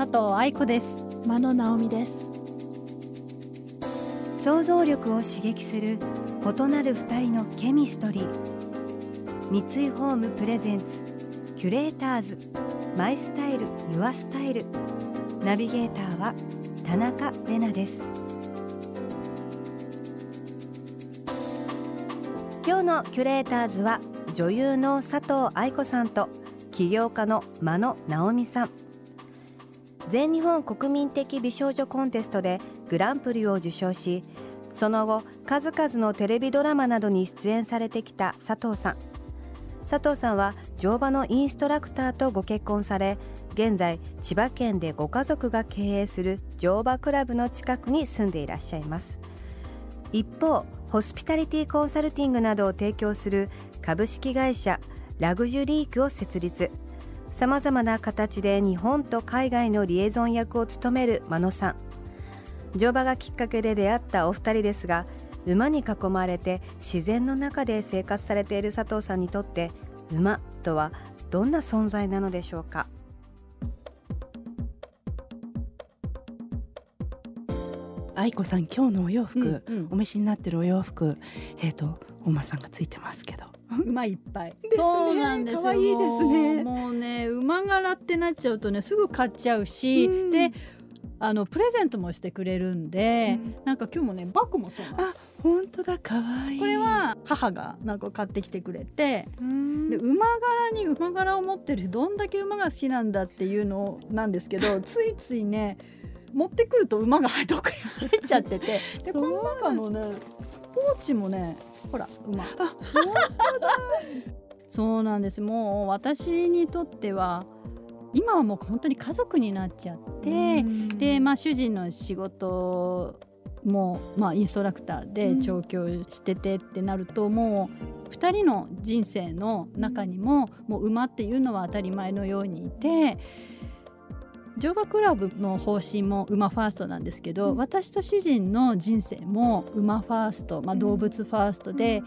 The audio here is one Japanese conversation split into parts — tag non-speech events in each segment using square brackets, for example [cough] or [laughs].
佐藤愛子です。真野直美です。想像力を刺激する異なる二人のケミストリー。三井ホームプレゼンツキュレーターズ。マイスタイルユアスタイル。ナビゲーターは田中れなです。今日のキュレーターズは女優の佐藤愛子さんと起業家の真野直美さん全日本国民的美少女コンテストでグランプリを受賞しその後数々のテレビドラマなどに出演されてきた佐藤さん。佐藤さんは乗馬のインストラクターとご結婚され現在千葉県でご家族が経営する乗馬クラブの近くに住んでいらっしゃいます。一方ホスピタリティコンサルティングなどを提供する株式会社ラグジュリークを設立。さまざまな形で日本と海外のリエゾン役を務める真野さん。乗馬がきっかけで出会ったお二人ですが馬に囲まれて自然の中で生活されている佐藤さんにとって馬とはどんな存在なのでしょうか？愛子さん今日のお洋服、うんうん。お召しになってるお洋服えっ、とお馬さんがついてますけど馬いっぱい。そうなんですよ。可愛いですねもうね、馬柄ってなっちゃうとね、すぐ買っちゃうし、うんで、あのプレゼントもしてくれるんで、うんなんか今日もね、バッグもそう。あ本当だ可愛いこれは母がなんか買ってきてくれて、うんで馬柄に馬柄を持ってるどんだけ馬が好きなんだっていうのなんですけど、[laughs] ついついね。持ってくると馬が [laughs] どっかに入っちゃっててでこの中のねポーチもねほら馬。あそうなんです。もう私にとっては今はもう本当に家族になっちゃって、うん。でまあ主人の仕事も、まあ、インストラクターで調教しててってなると、もう2人の人生の中にももう馬っていうのは当たり前のようにいて。乗馬クラブの方針も馬ファーストなんですけど、うん。私と主人の人生も馬ファースト、まあ、動物ファーストで、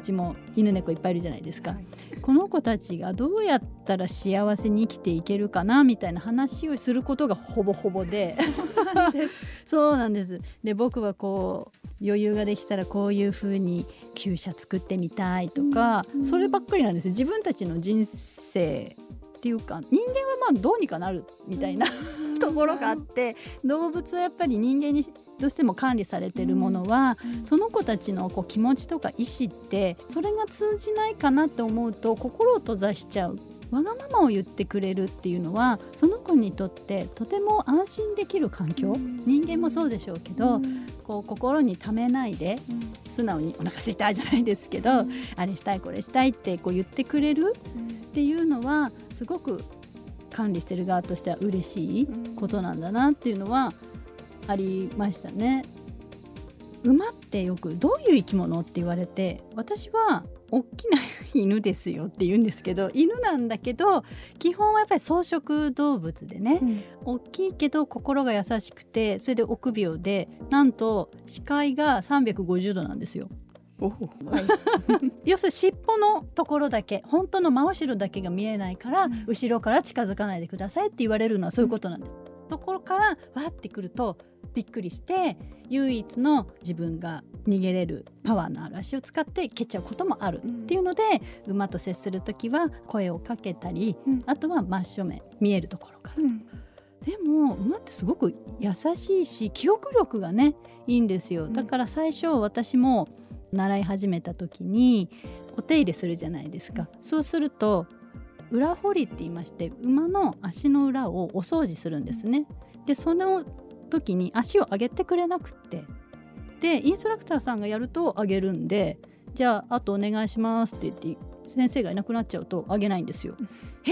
うちも犬猫いっぱいいるじゃないですか、はい。この子たちがどうやったら幸せに生きていけるかなみたいな話をすることがほぼほぼで。そうなんです。[laughs] で僕はこう余裕ができたらこういう風に厩舎作ってみたいとか、うん。そればっかりなんです。自分たちの人生っていうか人間はまあどうにかなるみたいな、ところがあって動物はやっぱり人間にどうしても管理されてるものは、その子たちのこう気持ちとか意思ってそれが通じないかなって思うと心を閉ざしちゃう。わがままを言ってくれるっていうのはその子にとってとても安心できる環境、うん。人間もそうでしょうけど、うん。こう心にためないで素直にお腹空いたじゃないですけど、あれしたいこれしたいってこう言ってくれるっていうのはすごく管理してる側としては嬉しいことなんだなっていうのはありましたね。馬ってよくどういう生き物って言われて私は大きな犬ですよって言うんですけど犬なんだけど基本はやっぱり草食動物でね、大きいけど心が優しくてそれで臆病でなんと視界が350度なんですよ。[laughs] 要するに尻尾のところだけ本当の真後ろだけが見えないから、うん。後ろから近づかないでくださいって言われるのはそういうことなんです。ところからわってくるとびっくりして唯一の自分が逃げれるパワーのある足を使って蹴っちゃうこともあるっていうので、馬と接する時は声をかけたり、うん。あとは真正面見えるところから。でも馬ってすごく優しいし記憶力がねいいんですよ。ん。だから最初私も習い始めた時にお手入れするじゃないですか、そうすると裏掘りって言いまして馬の足の裏をお掃除するんですね。でその時に足を上げてくれなくって。でインストラクターさんがやると上げるんでじゃああとお願いしますって言って先生がいなくなっちゃうと上げないんですよ。え？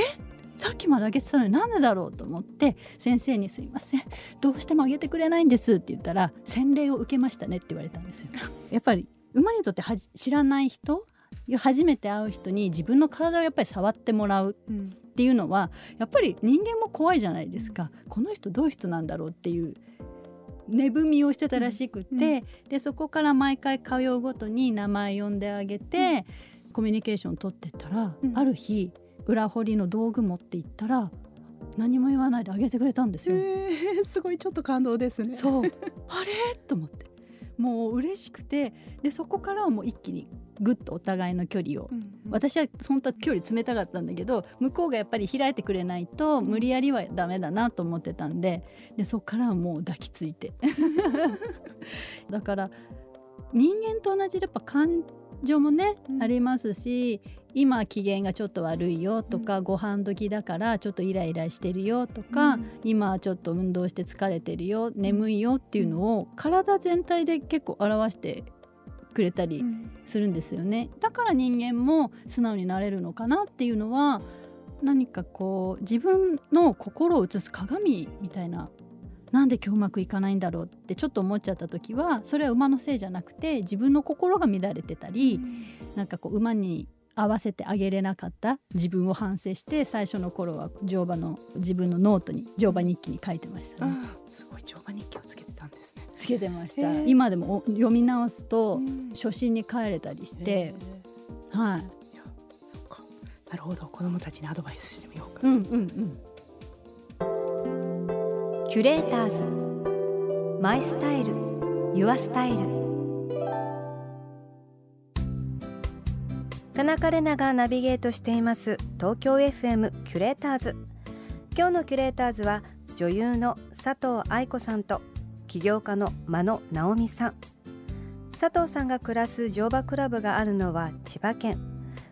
さっきまであげてたのになんでだろうと思って先生に「すいません。どうしてもあげてくれないんです」って言ったら「洗礼を受けましたね」って言われたんですよ。[laughs] やっぱり馬にとってはじ知らない人初めて会う人に自分の体をやっぱり触ってもらううんっていうのはやっぱり人間も怖いじゃないですか。この人どういう人なんだろうっていう寝踏みをしてたらしくて、うん。でそこから毎回通うごとに名前呼んであげて、コミュニケーション取ってったら、うん。ある日裏掘りの道具持って行ったら何も言わないであげてくれたんですよ。えー、すごいちょっと感動ですね。そう。[laughs] あれ？と思ってもう嬉しくてでそこからはもう一気にぐっとお互いの距離を。うんうん。私は本当は距離詰めたかったんだけど向こうがやっぱり開いてくれないと無理やりはダメだなと思ってたんででそこからはもう抱きついて。[laughs] だから人間と同じでやっぱ感情もね、うん。ありますし今機嫌がちょっと悪いよとか、ご飯時だからちょっとイライラしてるよとか、うん。今はちょっと運動して疲れてるよ眠いよっていうのを体全体で結構表してくれたりうん。するんですよね。だから人間も素直になれるのかなっていうのは何かこう自分の心を映す鏡みたいななんで今日うまくいかないんだろうってちょっと思っちゃった時はそれは馬のせいじゃなくて自分の心が乱れてたり、なんかこう馬に合わせてあげれなかった自分を反省して最初の頃は乗馬の自分のノートに乗馬日記に書いてましたね。すごい乗馬日記をつけてたんですね。つけてました、へー。今でもお読み直すとうん。初心に帰れたりしてへ、ー。はい。なるほど。子供たちにアドバイスしてみようか。うんうんうんキュレーターズ。マイスタイル。ユアスタイル。田中れながナビゲートしています。東京 FM キュレーターズ。今日のキュレーターズは女優の佐藤愛子さんと起業家の真野直美さん。佐藤さんが暮らす乗馬クラブがあるのは千葉県。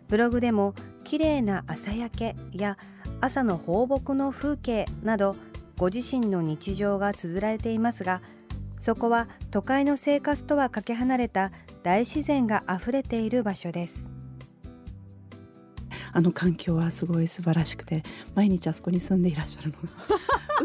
ブログでも綺麗な朝焼けや朝の放牧の風景などご自身の日常が綴られていますがそこは都会の生活とはかけ離れた大自然があふれている場所ですあの環境はすごい素晴らしくて毎日あそこに住んでいらっしゃるの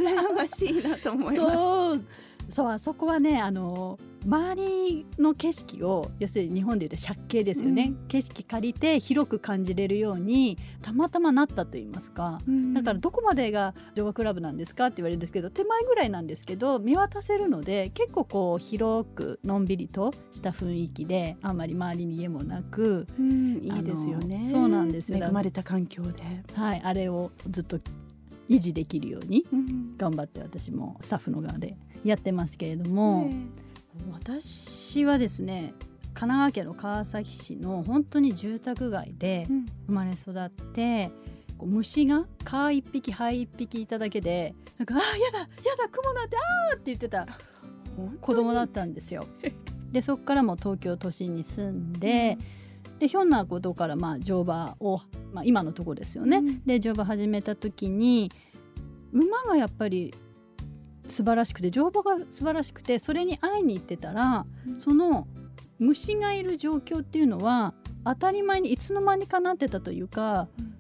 が [laughs] 羨ましいなと思います。そうあそこはねあの周りの景色を要するに日本でいうと借景ですよね、う景色借りて広く感じれるようにたまたまなったと言いますか、だからどこまでが乗馬クラブなんですかって言われるんですけど手前ぐらいなんですけど見渡せるので結構こう広くのんびりとした雰囲気であんまり周りに家もなく、うんいいですよね。そうなんですよ。恵まれた環境で。はい、あれをずっと維持できるようにうん。頑張って私もスタッフの側でやってますけれども、私はですね神奈川県の川崎市の本当に住宅街でうん。生まれ育ってこう虫が蚊一匹ハエ一匹いただけでなんか「あーやだやだ雲なんてあー」って言ってた子供だったんですよ。[laughs] でそこからも東京都心に住んで、でひょんなことからまあ乗馬を、まあ、今のとこですよね。うん。で乗馬始めた時に馬がやっぱり素晴らしくて乗馬が素晴らしくてそれに会いに行ってたら、うんその虫がいる状況っていうのは当たり前にいつの間にかなってたというか、うん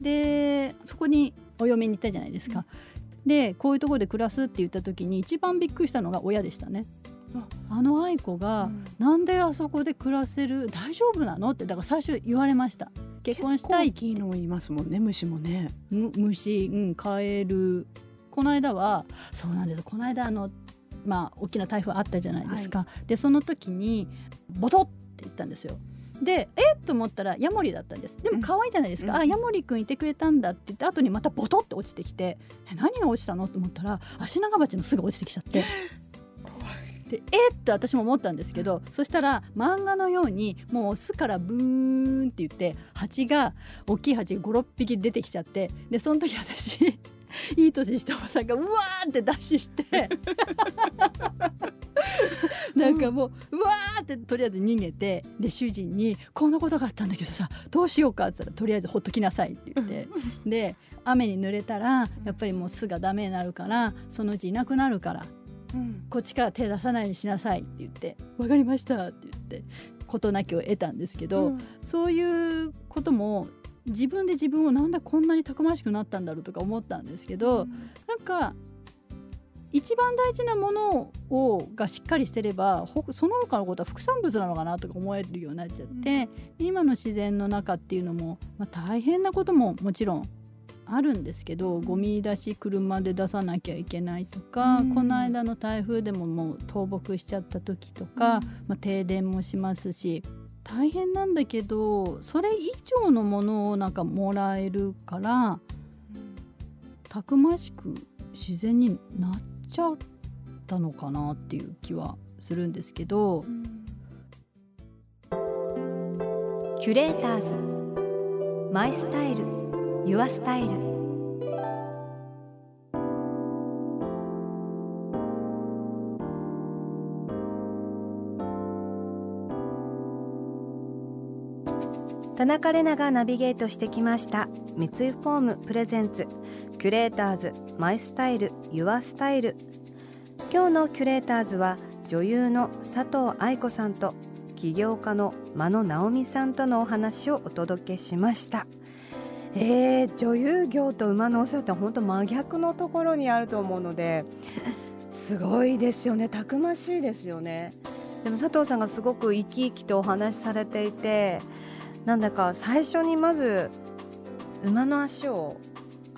でそこにお嫁に行ったじゃないですか。でこういうところで暮らすって言った時に一番びっくりしたのが親でしたね。あの愛子が、うんなんであそこで暮らせる大丈夫なのってだから最初言われました結婚したい結構大きいのいますもんね虫もね。む虫、うん、カエルこの間はそうなんです。この間あのまあ大きな台風あったじゃないですか、でその時にボトって言ったんですよ。でえっ？と思ったらヤモリだったんです。でも可愛いじゃないですか、うん。あヤモリくんいてくれたんだって言って後にまたボトって落ちてきてえ何が落ちたの？と思ったらアシナガバチの巣が落ちてきちゃって。[laughs] でえっ？と私も思ったんですけどそしたら漫画のようにもう巣からブーンって言って蜂が大きい蜂が56匹出てきちゃってでその時私いい年したおばさんがうわーってダッシュして。[laughs] なんかもううわーってとりあえず逃げてで主人に「こんなことがあったんだけどさどうしようか」って言ったら「とりあえずほっときなさい」って言って。で雨に濡れたらやっぱりもう巣がダメになるからそのうちいなくなるから。うん。こっちから手出さないようにしなさいって言って「分かりました」って言って事なきを得たんですけど、うん。そういうことも自分で自分をなんだこんなにたくましくなったんだろうとか思ったんですけど、うん、なんか一番大事なものをがしっかりしてればその他のことは副産物なのかなとか思えるようになっちゃって、うん、今の自然の中っていうのも、まあ、大変なことももちろんあるんですけどゴミ出し車で出さなきゃいけないとか、うん、この間の台風でももう倒木しちゃった時とか、うん、まあ、停電もしますし大変なんだけどそれ以上のものをなんかもらえるから、たくましく自然になっちゃったのかなっていう気はするんですけど、うん、キュレーターズ。マイスタイル。ユアスタイル。田中れながナビゲートしてきました。三井ホーム presents。キュレーターズ my style your style。今日のキュレーターズは女優の佐藤藍子さんと起業家の眞野ナオミさんとのお話をお届けしました。えー、女優業と馬のお世話って本当真逆のところにあると思うのですごいですよね。たくましいですよね。でも佐藤さんがすごく生き生きとお話しされていてなんだか最初にまず馬の足を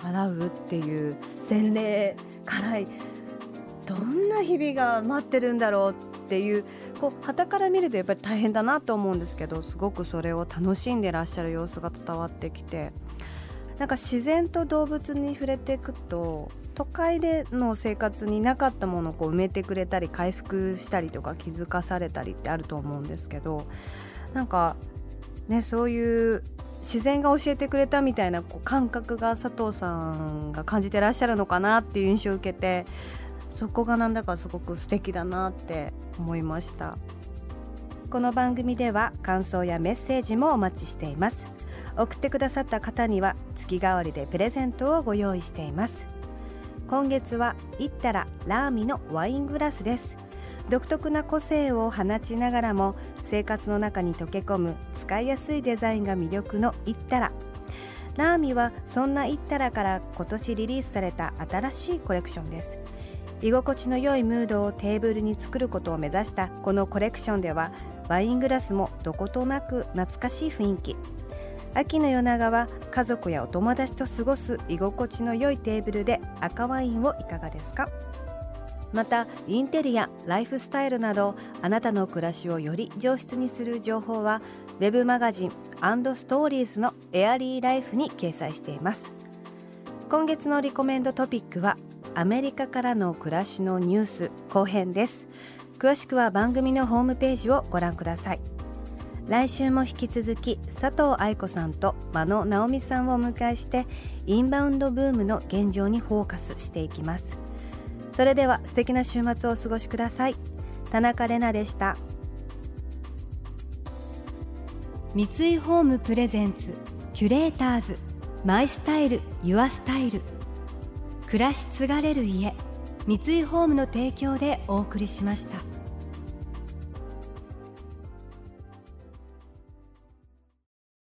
洗うっていう洗礼からどんな日々が待ってるんだろうっていうこう旗から見るとやっぱり大変だなと思うんですけどすごくそれを楽しんでらっしゃる様子が伝わってきて。なんか自然と動物に触れていくと都会での生活になかったものをこう埋めてくれたり回復したりとか気づかされたりってあると思うんですけどなんかね、そういう自然が教えてくれたみたいなこう感覚が佐藤さんが感じてらっしゃるのかなっていう印象を受けてそこがなんだかすごく素敵だなって思いました。この番組では感想やメッセージもお待ちしています。送ってくださった方には月替わりでプレゼントをご用意しています。今月はイッタララーミのワイングラスです。独特な個性を放ちながらも生活の中に溶け込む使いやすいデザインが魅力のイッタラ。ラーミはそんなイッタラから今年リリースされた新しいコレクションです。居心地の良いムードをテーブルに作ることを目指したこのコレクションではワイングラスもどことなく懐かしい雰囲気。秋の夜長は家族やお友達と過ごす居心地の良いテーブルで赤ワインをいかがですか？またインテリアライフスタイルなどあなたの暮らしをより上質にする情報は web マガジンストーリーズのエアリーライフに掲載しています。今月のリコメンドトピックはアメリカからの暮らしのニュース後編です。詳しくは番組のホームページをご覧ください。来週も引き続き佐藤愛子さんと真野直美さんをお迎えしてインバウンドブームの現状にフォーカスしていきます。それでは素敵な週末をお過ごしください。田中れなでした。三井ホームプレゼンツキュレーターズ。マイスタイルユアスタイル。暮らし継がれる家三井ホームの提供でお送りしました。